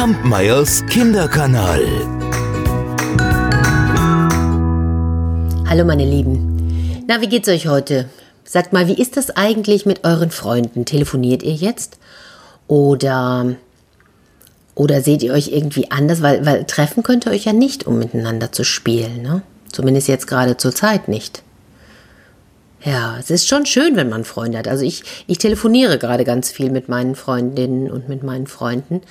Kampmeyers Kinderkanal. Hallo meine Lieben. Na, wie geht's euch heute? Sagt mal, wie ist das eigentlich mit euren Freunden? Telefoniert ihr jetzt? Oder oder seht ihr euch irgendwie anders? Weil, weil treffen könnt ihr euch ja nicht, um miteinander zu spielen, ne? Zumindest jetzt gerade zur Zeit nicht. Ja, es ist schon schön, wenn man Freunde hat. Also ich, ich telefoniere gerade ganz viel mit meinen Freundinnen und mit meinen Freunden.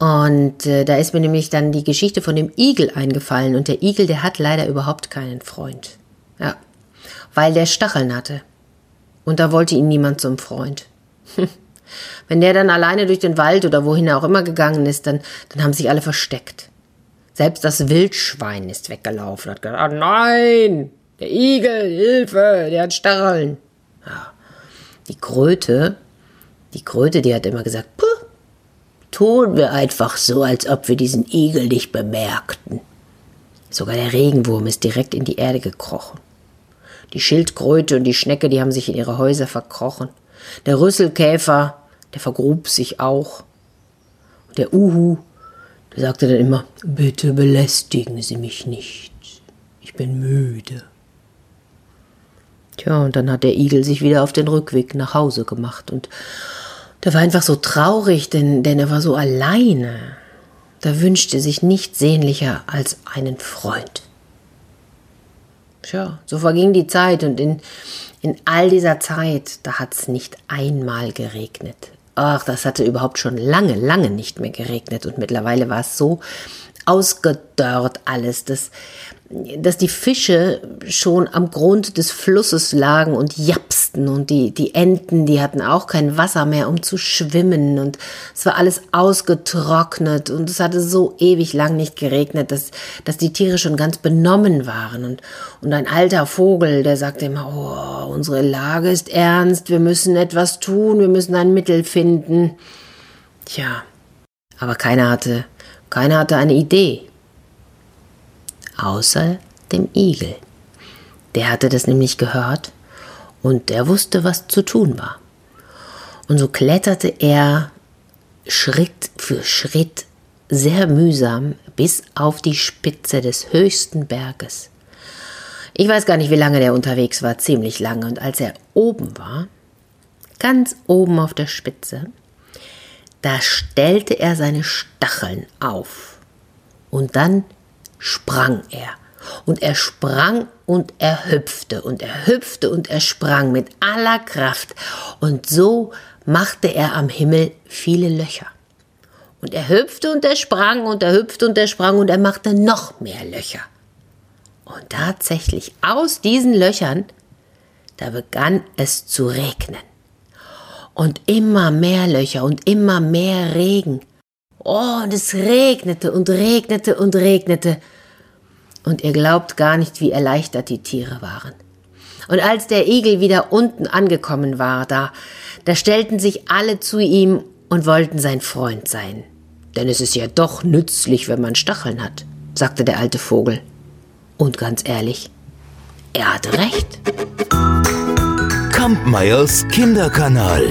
Und äh, da ist mir nämlich dann die Geschichte von dem Igel eingefallen. Und der Igel, der hat leider überhaupt keinen Freund. Ja, weil der Stacheln hatte. Und da wollte ihn niemand zum Freund. Wenn der dann alleine durch den Wald oder wohin er auch immer gegangen ist, dann, dann haben sich alle versteckt. Selbst das Wildschwein ist weggelaufen, hat gesagt, oh nein, der Igel, Hilfe, der hat Stacheln. Ja. Die Kröte, die Kröte, die hat immer gesagt, Puh, tun wir einfach so, als ob wir diesen Igel nicht bemerkten. Sogar der Regenwurm ist direkt in die Erde gekrochen. Die Schildkröte und die Schnecke, die haben sich in ihre Häuser verkrochen. Der Rüsselkäfer, der vergrub sich auch. Und der Uhu, der sagte dann immer, bitte belästigen Sie mich nicht. Ich bin müde. Tja, und dann hat der Igel sich wieder auf den Rückweg nach Hause gemacht und der war einfach so traurig, denn, denn er war so alleine. Da wünschte sich nichts sehnlicher als einen Freund. Tja, so verging die Zeit und in, in all dieser Zeit, da hat es nicht einmal geregnet. Ach, das hatte überhaupt schon lange, lange nicht mehr geregnet und mittlerweile war es so ausgedörrt alles, dass dass die Fische schon am Grund des Flusses lagen und japsten und die, die Enten, die hatten auch kein Wasser mehr, um zu schwimmen und es war alles ausgetrocknet und es hatte so ewig lang nicht geregnet, dass, dass die Tiere schon ganz benommen waren und, und ein alter Vogel, der sagte immer, oh, unsere Lage ist ernst, wir müssen etwas tun, wir müssen ein Mittel finden. Tja, aber keiner hatte, keiner hatte eine Idee außer dem Igel. Der hatte das nämlich gehört und der wusste, was zu tun war. Und so kletterte er Schritt für Schritt sehr mühsam bis auf die Spitze des höchsten Berges. Ich weiß gar nicht, wie lange der unterwegs war, ziemlich lange. Und als er oben war, ganz oben auf der Spitze, da stellte er seine Stacheln auf. Und dann sprang er. Und er sprang und er hüpfte und er hüpfte und er sprang mit aller Kraft. Und so machte er am Himmel viele Löcher. Und er hüpfte und er sprang und er hüpfte und er sprang und er machte noch mehr Löcher. Und tatsächlich aus diesen Löchern, da begann es zu regnen. Und immer mehr Löcher und immer mehr Regen. Oh, und es regnete und regnete und regnete. Und ihr glaubt gar nicht, wie erleichtert die Tiere waren. Und als der Igel wieder unten angekommen war, da, da stellten sich alle zu ihm und wollten sein Freund sein. Denn es ist ja doch nützlich, wenn man Stacheln hat, sagte der alte Vogel. Und ganz ehrlich, er hatte recht. Kampmeyers Kinderkanal.